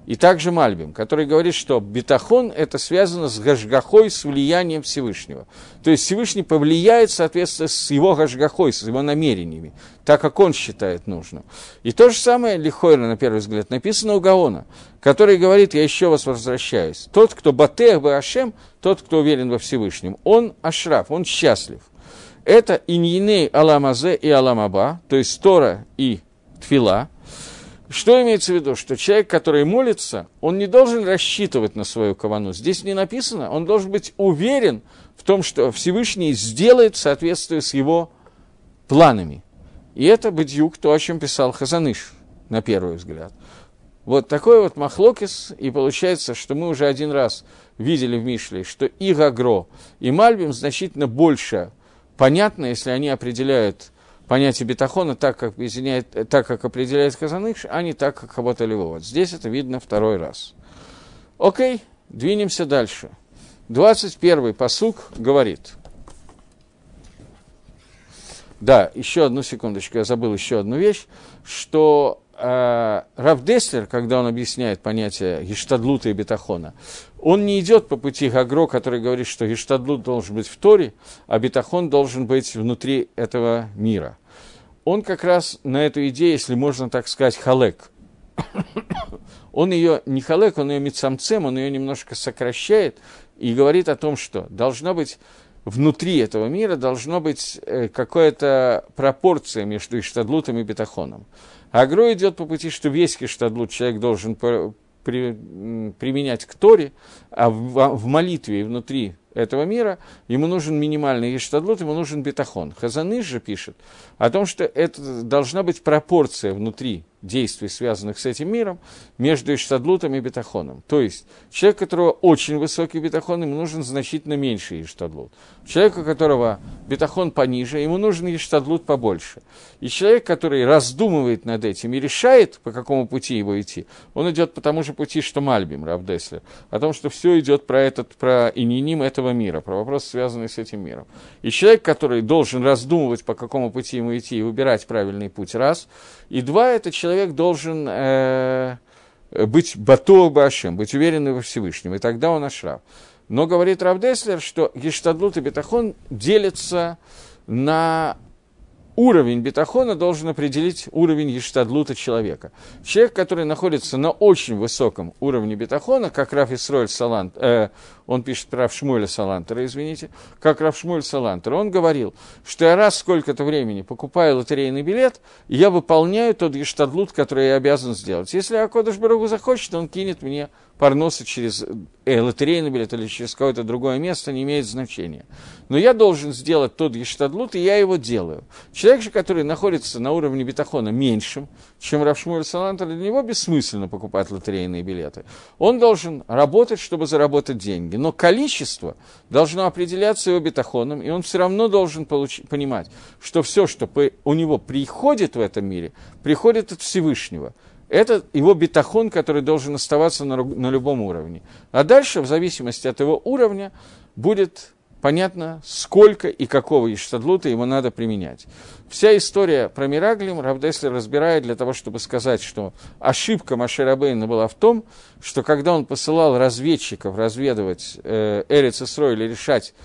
и также Мальбим, который говорит, что бетахон – это связано с гашгахой, с влиянием Всевышнего. То есть Всевышний повлияет, соответственно, с его гашгахой, с его намерениями, так как он считает нужным. И то же самое, лихойно, на первый взгляд, написано у Гаона, который говорит, я еще вас возвращаюсь. Тот, кто батех бы Ашем, тот, кто уверен во Всевышнем, он ашраф, он счастлив. Это иньиней аламазе и аламаба, то есть Тора и Тфила – что имеется в виду? Что человек, который молится, он не должен рассчитывать на свою кавану. Здесь не написано, он должен быть уверен в том, что Всевышний сделает в соответствии с его планами. И это бедюк, то, о чем писал Хазаныш, на первый взгляд. Вот такой вот махлокис, и получается, что мы уже один раз видели в Мишле, что и Гагро, и Мальбим значительно больше понятно, если они определяют понятие бетахона так, как, объединяет, так, как определяет Казаныш, а не так, как Хабота Вот Здесь это видно второй раз. Окей, двинемся дальше. 21-й посук говорит. Да, еще одну секундочку, я забыл еще одну вещь, что Деслер, когда он объясняет понятие гештадлута и бетахона, он не идет по пути Гагро, который говорит, что гештадлут должен быть в Торе, а бетахон должен быть внутри этого мира. Он как раз на эту идею, если можно так сказать, халек. он ее не халек, он ее мицамцем, он ее немножко сокращает и говорит о том, что должно быть внутри этого мира должно быть э, какая-то пропорция между Иштадлутом и Бетахоном. Агро идет по пути, что весь Иштадлут человек должен при, применять к Торе, а в, в молитве и внутри этого мира ему нужен минимальный Иштадлут, ему нужен Бетахон. Хазаныш же пишет о том, что это должна быть пропорция внутри действий, связанных с этим миром, между Иштадлутом и Бетахоном. То есть, человек, у которого очень высокий Бетахон, ему нужен значительно меньше Иштадлут. Человек, у которого Бетахон пониже, ему нужен Иштадлут побольше. И человек, который раздумывает над этим и решает, по какому пути его идти, он идет по тому же пути, что Мальбим, Равдеслер, о том, что все идет про, этот, про ининим этого мира, про вопрос, связанный с этим миром. И человек, который должен раздумывать, по какому пути ему идти, и выбирать правильный путь, раз. И два, это человек должен э, быть батур башем, быть уверенным во Всевышнем, и тогда он ашрав. Но говорит Равдеслер, что Гештадлут и Бетахон делятся на уровень бетахона должен определить уровень ештадлута человека. Человек, который находится на очень высоком уровне бетахона, как Раф Исроэль Салант, э, он пишет про Шмуэля Салантера, извините, как Раф Шмуэль Салантер, он говорил, что я раз сколько-то времени покупаю лотерейный билет, и я выполняю тот ештадлут, который я обязан сделать. Если Акодыш Барагу захочет, он кинет мне парноса через э, лотерейный билет или через какое-то другое место, не имеет значения. Но я должен сделать тот ештадлут, и я его делаю. Человек же, который находится на уровне бетахона меньшим, чем Равшмуэль Салантер, для него бессмысленно покупать лотерейные билеты. Он должен работать, чтобы заработать деньги. Но количество должно определяться его бетахоном, и он все равно должен получ- понимать, что все, что по- у него приходит в этом мире, приходит от Всевышнего – это его бетахон, который должен оставаться на, на любом уровне. А дальше, в зависимости от его уровня, будет понятно, сколько и какого иштадлута ему надо применять. Вся история про Мираглим Равдеслер разбирает для того, чтобы сказать, что ошибка Маширабейна была в том, что когда он посылал разведчиков разведывать э, Эрец или решать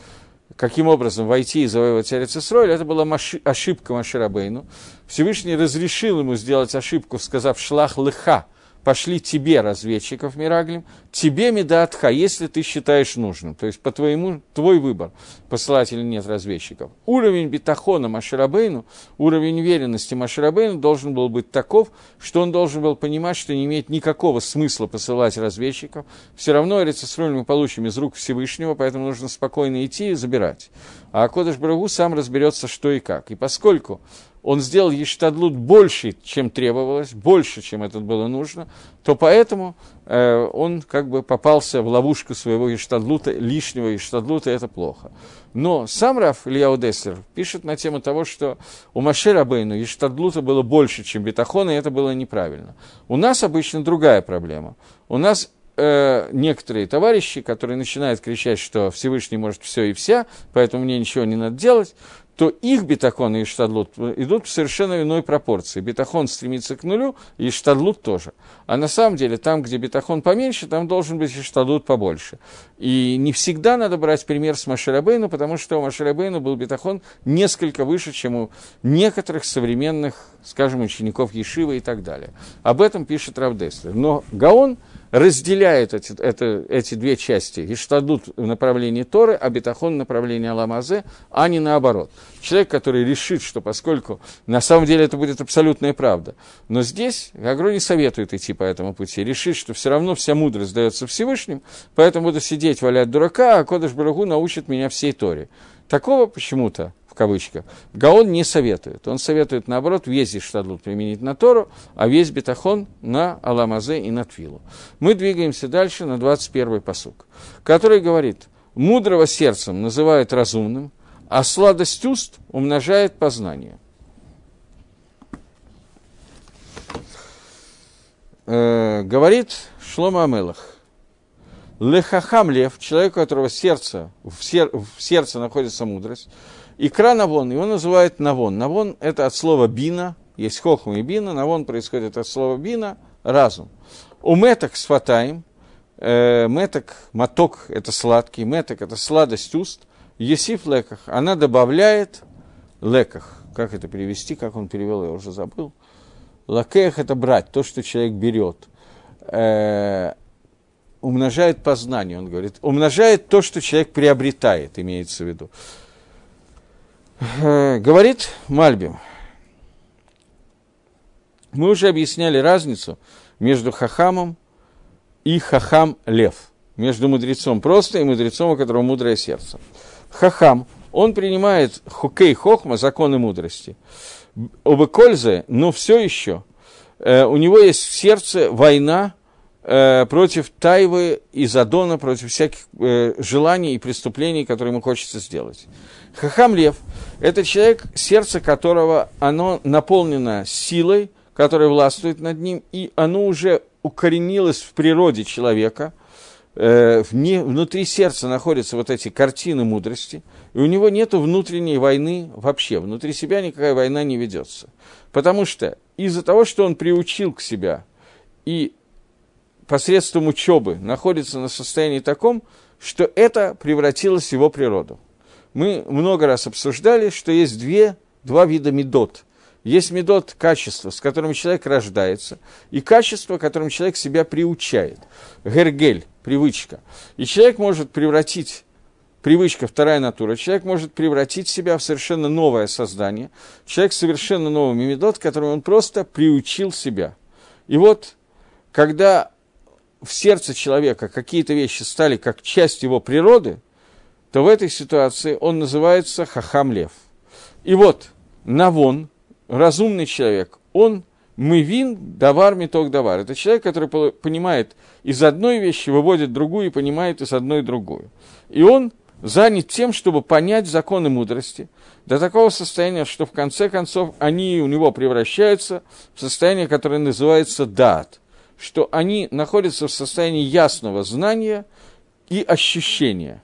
каким образом войти и завоевать Эрицесроль, это была маши, ошибка Маширабейну. Всевышний разрешил ему сделать ошибку, сказав «шлах лыха», пошли тебе, разведчиков Мираглим, тебе Медатха, если ты считаешь нужным. То есть, по твоему, твой выбор, посылать или нет разведчиков. Уровень бетахона Маширабейну, уровень уверенности Маширабейну должен был быть таков, что он должен был понимать, что не имеет никакого смысла посылать разведчиков. Все равно Эрицесроль мы получим из рук Всевышнего, поэтому нужно спокойно идти и забирать. А Кодыш Брагу сам разберется, что и как. И поскольку он сделал Ештадлут больше, чем требовалось, больше, чем это было нужно, то поэтому э, он как бы попался в ловушку своего Ештадлута, лишнего Ештадлута, и это плохо. Но сам Раф Ильяу Деслер пишет на тему того, что у Маше Рабейну Ештадлута было больше, чем Бетахона, и это было неправильно. У нас обычно другая проблема. У нас э, некоторые товарищи, которые начинают кричать, что Всевышний может все и вся, поэтому мне ничего не надо делать, то их бетахон и штадлут идут в совершенно иной пропорции. Бетахон стремится к нулю, и штадлут тоже. А на самом деле, там, где бетахон поменьше, там должен быть и штадлут побольше. И не всегда надо брать пример с Маширабейну, потому что у Маширабейну был бетахон несколько выше, чем у некоторых современных, скажем, учеников Ешивы и так далее. Об этом пишет Равдеслер. Но Гаон разделяет эти, это, эти две части. Иштадут в направлении Торы, а Бетахон в направлении Аламазе, а не наоборот. Человек, который решит, что поскольку на самом деле это будет абсолютная правда, но здесь Гагро не советует идти по этому пути, решит, что все равно вся мудрость дается Всевышним, поэтому буду сидеть, валять дурака, а Кодыш Барагу научит меня всей Торе. Такого почему-то в кавычках, Гаон не советует. Он советует, наоборот, весь Иштадлут применить на Тору, а весь Бетахон на Аламазе и на Твилу. Мы двигаемся дальше на 21-й посук, который говорит, мудрого сердцем называют разумным, а сладость уст умножает познание. Э, говорит Шлома Амелах, Лехахам лев, человек, у которого сердце, в, сер, в сердце находится мудрость, Икра Навон, его называют Навон. Навон – это от слова бина, есть хохма и бина, Навон происходит от слова бина, разум. У меток с фатаем, э, меток, моток – это сладкий, меток – это сладость уст, есиф леках, она добавляет леках. Как это перевести, как он перевел, я уже забыл. Лакех – это брать, то, что человек берет. Э, умножает познание, он говорит. Умножает то, что человек приобретает, имеется в виду. Э, говорит Мальбим, мы уже объясняли разницу между хахамом и хахам лев, между мудрецом просто и мудрецом, у которого мудрое сердце. Хахам, он принимает хукей хохма, законы мудрости. Оба но все еще э, у него есть в сердце война э, против Тайвы и Задона, против всяких э, желаний и преступлений, которые ему хочется сделать. Хахам Лев – это человек, сердце которого оно наполнено силой, которая властвует над ним, и оно уже укоренилось в природе человека, вне, внутри сердца находятся вот эти картины мудрости, и у него нет внутренней войны вообще, внутри себя никакая война не ведется. Потому что из-за того, что он приучил к себя и посредством учебы находится на состоянии таком, что это превратилось в его природу. Мы много раз обсуждали, что есть две, два вида медот. Есть медот качество, с которым человек рождается, и качество, которым человек себя приучает. Гергель, привычка. И человек может превратить привычка, вторая натура, человек может превратить себя в совершенно новое создание, человек совершенно новый медот, которым он просто приучил себя. И вот, когда в сердце человека какие-то вещи стали как часть его природы, то в этой ситуации он называется Хахам Лев. И вот Навон, разумный человек, он мывин давар меток давар. Это человек, который понимает из одной вещи, выводит другую и понимает из одной другую. И он занят тем, чтобы понять законы мудрости до такого состояния, что в конце концов они у него превращаются в состояние, которое называется дат что они находятся в состоянии ясного знания и ощущения.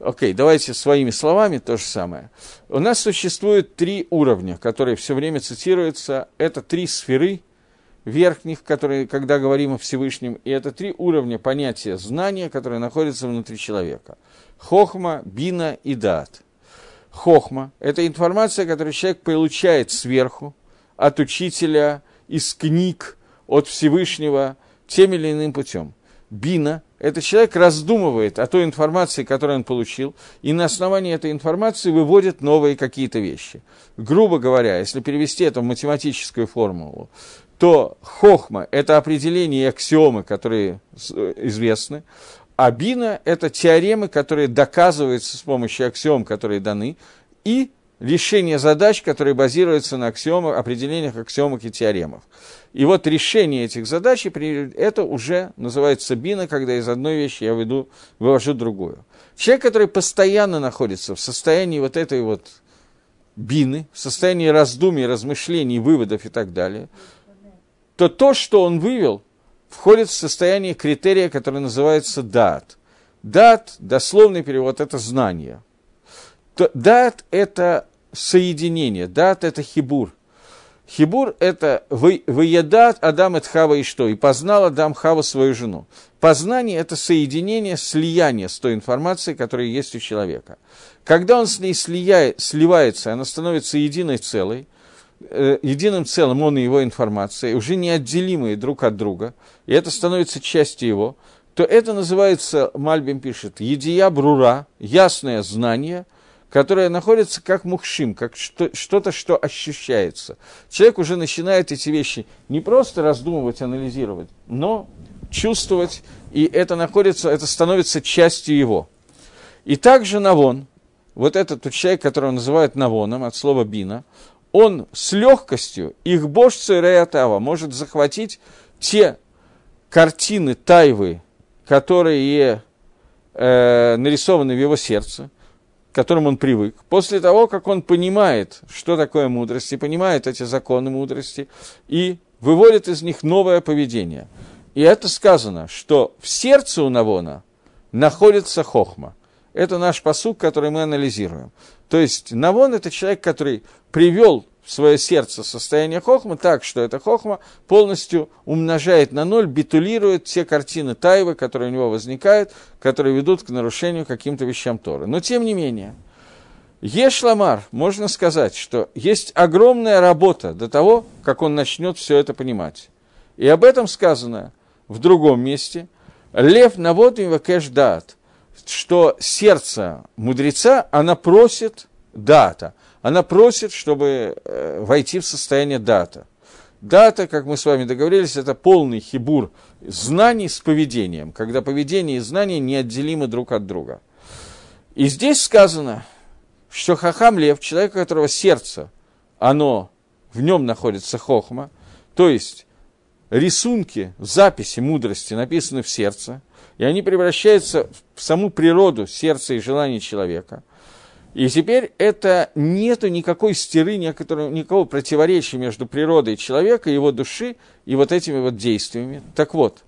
Окей, okay, давайте своими словами то же самое. У нас существует три уровня, которые все время цитируются. Это три сферы верхних, которые, когда говорим о Всевышнем, и это три уровня понятия знания, которые находятся внутри человека. Хохма, бина и дат. Хохма – это информация, которую человек получает сверху, от учителя, из книг, от Всевышнего тем или иным путем. Бина – это человек раздумывает о той информации, которую он получил, и на основании этой информации выводит новые какие-то вещи. Грубо говоря, если перевести это в математическую формулу, то хохма – это определение и аксиомы, которые известны, а бина – это теоремы, которые доказываются с помощью аксиом, которые даны, и решение задач, которые базируются на аксиомах, определениях аксиомах и теоремах. И вот решение этих задач, это уже называется бина, когда из одной вещи я веду, вывожу другую. Человек, который постоянно находится в состоянии вот этой вот бины, в состоянии раздумий, размышлений, выводов и так далее, то то, что он вывел, входит в состояние критерия, который называется дат. Дат, дословный перевод, это знание. Дат – это соединение, дат – это хибур – Хибур – это «выедат Адам от Хава и что?» И познал Адам Хава свою жену. Познание – это соединение, слияние с той информацией, которая есть у человека. Когда он с ней слияет, сливается, она становится единой целой, э, единым целым он и его информация, уже неотделимые друг от друга, и это становится частью его, то это называется, Мальбим пишет, «едия брура», ясное знание – которая находится как мухшим, как что-то, что ощущается. Человек уже начинает эти вещи не просто раздумывать, анализировать, но чувствовать, и это находится, это становится частью его. И также Навон, вот этот человек, которого называют Навоном, от слова бина, он с легкостью, их бож Цереятава, может захватить те картины Тайвы, которые э, нарисованы в его сердце, которым он привык, после того, как он понимает, что такое мудрость, и понимает эти законы мудрости, и выводит из них новое поведение. И это сказано, что в сердце у Навона находится хохма. Это наш посук, который мы анализируем. То есть Навон – это человек, который привел в свое сердце состояние хохмы так, что эта хохма полностью умножает на ноль, битулирует те картины тайвы, которые у него возникают, которые ведут к нарушению каким-то вещам Торы. Но тем не менее, Ешламар, можно сказать, что есть огромная работа до того, как он начнет все это понимать. И об этом сказано в другом месте. Лев навод им кэш дат, что сердце мудреца, она просит дата – она просит, чтобы э, войти в состояние дата. Дата, как мы с вами договорились, это полный хибур знаний с поведением, когда поведение и знания неотделимы друг от друга. И здесь сказано, что Хахам Лев, человек, у которого сердце, оно, в нем находится хохма, То есть рисунки, записи мудрости написаны в сердце, и они превращаются в саму природу сердца и желаний человека. И теперь это нету никакой стиры, никакого противоречия между природой человека, его души и вот этими вот действиями. Так вот,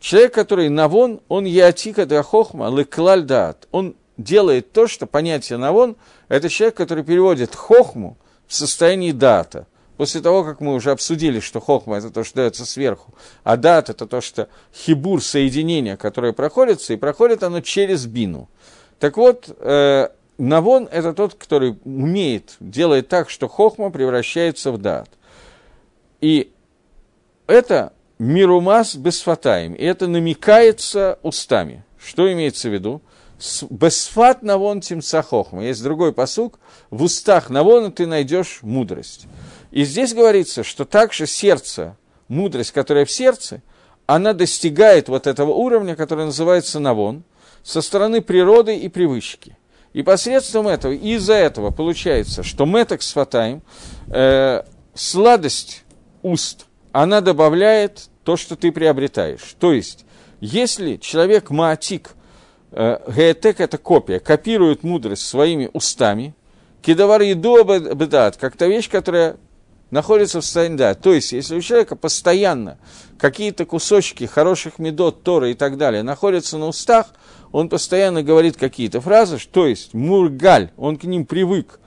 человек, который навон, он яатика да хохма, леклаль даат. Он делает то, что понятие навон, это человек, который переводит хохму в состоянии дата – После того, как мы уже обсудили, что хохма – это то, что дается сверху, а дат – это то, что хибур – соединение, которое проходится, и проходит оно через бину. Так вот, э, Навон – это тот, который умеет, делает так, что хохма превращается в дат. И это мирумас бесфатаем, и это намекается устами. Что имеется в виду? Бесфат навон тимца хохма. Есть другой посук. В устах навона ты найдешь мудрость. И здесь говорится, что также сердце, мудрость, которая в сердце, она достигает вот этого уровня, который называется навон, со стороны природы и привычки. И посредством этого, из-за этого получается, что меток с фатаем, э, сладость уст, она добавляет то, что ты приобретаешь. То есть, если человек маатик, э, это копия, копирует мудрость своими устами, кидавар еду бедат, как та вещь, которая находится в состоянии да. То есть, если у человека постоянно какие-то кусочки хороших медот, Торы и так далее находятся на устах, он постоянно говорит какие-то фразы, то есть мургаль, он к ним привык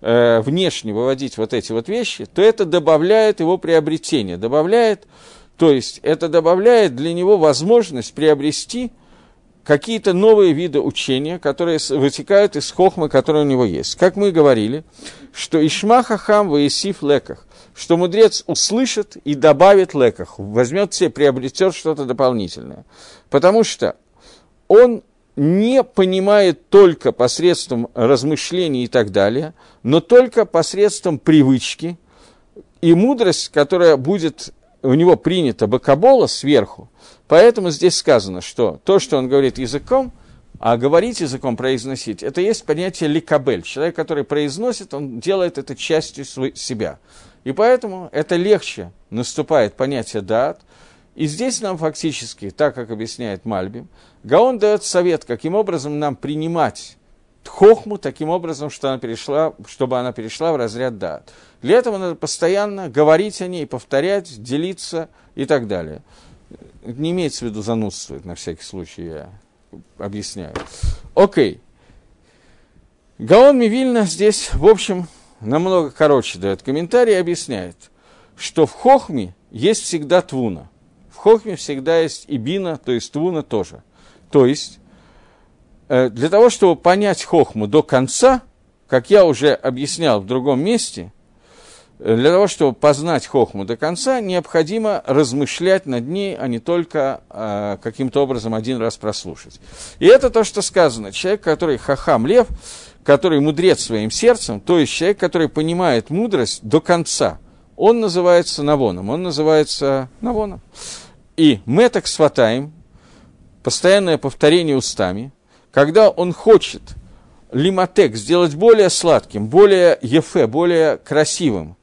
э, внешне выводить вот эти вот вещи, то это добавляет его приобретение, добавляет, то есть это добавляет для него возможность приобрести какие-то новые виды учения, которые вытекают из хохмы, которые у него есть. Как мы говорили, что Ишма Хахам Ваисиф Леках, что мудрец услышит и добавит леках, возьмет себе, приобретет что-то дополнительное. Потому что он не понимает только посредством размышлений и так далее, но только посредством привычки. И мудрость, которая будет у него принята бакабола сверху, поэтому здесь сказано, что то, что он говорит языком, а говорить языком, произносить, это есть понятие ликабель. Человек, который произносит, он делает это частью себя. И поэтому это легче наступает понятие дат. И здесь нам фактически, так как объясняет Мальбим, Гаон дает совет, каким образом нам принимать хохму таким образом, что она перешла, чтобы она перешла в разряд дат. Для этого надо постоянно говорить о ней, повторять, делиться и так далее. Не имеется в виду занудствовать, на всякий случай я объясняю. Окей. Гаон Мивильна здесь, в общем, намного короче дает комментарий и объясняет, что в хохме есть всегда твуна. Хохме всегда есть и бина, то есть твуна тоже. То есть, э, для того, чтобы понять хохму до конца, как я уже объяснял в другом месте, э, для того, чтобы познать хохму до конца, необходимо размышлять над ней, а не только э, каким-то образом один раз прослушать. И это то, что сказано. Человек, который хахам лев, который мудрец своим сердцем, то есть человек, который понимает мудрость до конца, он называется навоном, он называется навоном. И меток сватаем, постоянное повторение устами, когда он хочет лиматек сделать более сладким, более ефе, более красивым,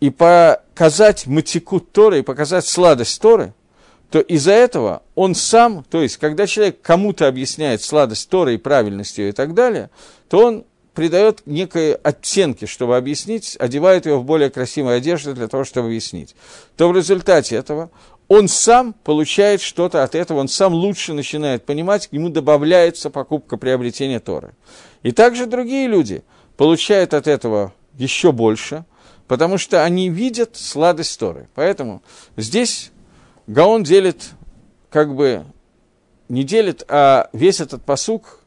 и показать матику Торы, и показать сладость Торы – то из-за этого он сам, то есть, когда человек кому-то объясняет сладость Торы и правильность ее и так далее, то он придает некой оттенки, чтобы объяснить, одевает его в более красивую одежду для того, чтобы объяснить. То в результате этого он сам получает что-то от этого, он сам лучше начинает понимать, к нему добавляется покупка приобретения Торы. И также другие люди получают от этого еще больше, потому что они видят сладость Торы. Поэтому здесь Гаон делит, как бы, не делит, а весь этот посук,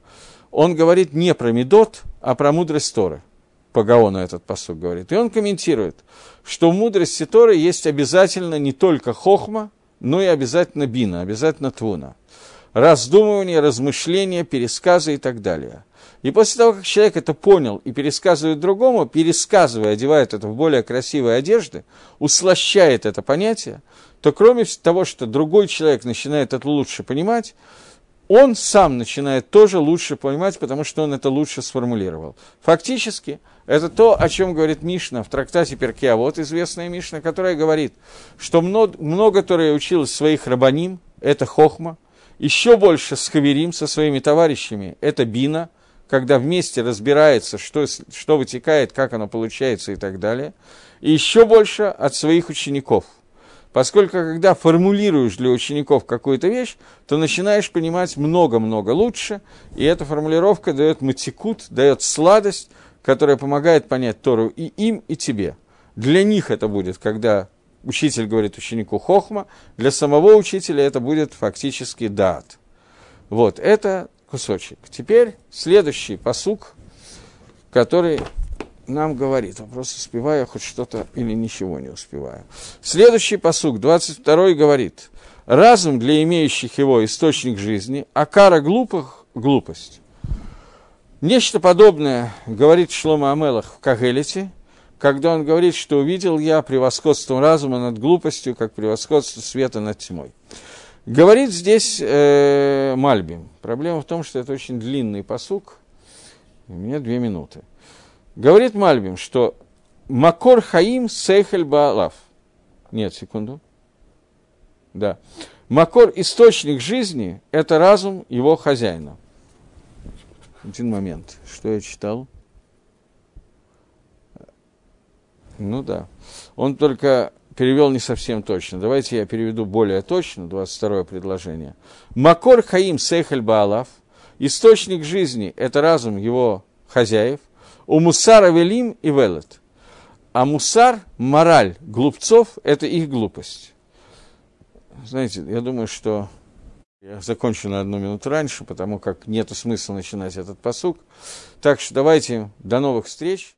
он говорит не про Медот, а про мудрость Торы. По Гаону этот посук говорит. И он комментирует, что в мудрости Торы есть обязательно не только хохма, но и обязательно бина, обязательно твуна. Раздумывание, размышления, пересказы и так далее. И после того, как человек это понял и пересказывает другому, пересказывая, одевает это в более красивые одежды, услощает это понятие, то кроме того, что другой человек начинает это лучше понимать, он сам начинает тоже лучше понимать, потому что он это лучше сформулировал. Фактически, это то, о чем говорит Мишна в трактате Перкеа. Вот известная Мишна, которая говорит, что много, много которое училось своих рабаним, это хохма, еще больше с хаверим, со своими товарищами, это бина, когда вместе разбирается, что, что вытекает, как оно получается и так далее. И еще больше от своих учеников – Поскольку, когда формулируешь для учеников какую-то вещь, то начинаешь понимать много-много лучше, и эта формулировка дает матикут, дает сладость, которая помогает понять Тору и им, и тебе. Для них это будет, когда учитель говорит ученику хохма, для самого учителя это будет фактически дат. Вот, это кусочек. Теперь следующий посук, который нам говорит. Вопрос, успеваю я хоть что-то или ничего не успеваю. Следующий посук, 22 говорит. Разум для имеющих его источник жизни, а кара глупых – глупость. Нечто подобное говорит Шлома Амелах в Кагелите, когда он говорит, что увидел я превосходство разума над глупостью, как превосходство света над тьмой. Говорит здесь э, Мальбим. Проблема в том, что это очень длинный посук. У меня две минуты. Говорит Мальбим, что Макор Хаим Сейхель Баалав. Нет, секунду. Да. Макор – источник жизни – это разум его хозяина. Один момент. Что я читал? Ну да. Он только перевел не совсем точно. Давайте я переведу более точно, 22 предложение. Макор Хаим Сейхель Баалав. Источник жизни – это разум его хозяев. У мусара велим и велет. А мусар, мораль глупцов, это их глупость. Знаете, я думаю, что я закончу на одну минуту раньше, потому как нет смысла начинать этот посук. Так что давайте, до новых встреч.